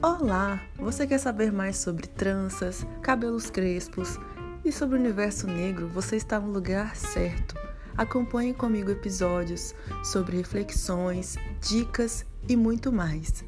Olá! Você quer saber mais sobre tranças, cabelos crespos e sobre o universo negro? Você está no lugar certo. Acompanhe comigo episódios sobre reflexões, dicas e muito mais.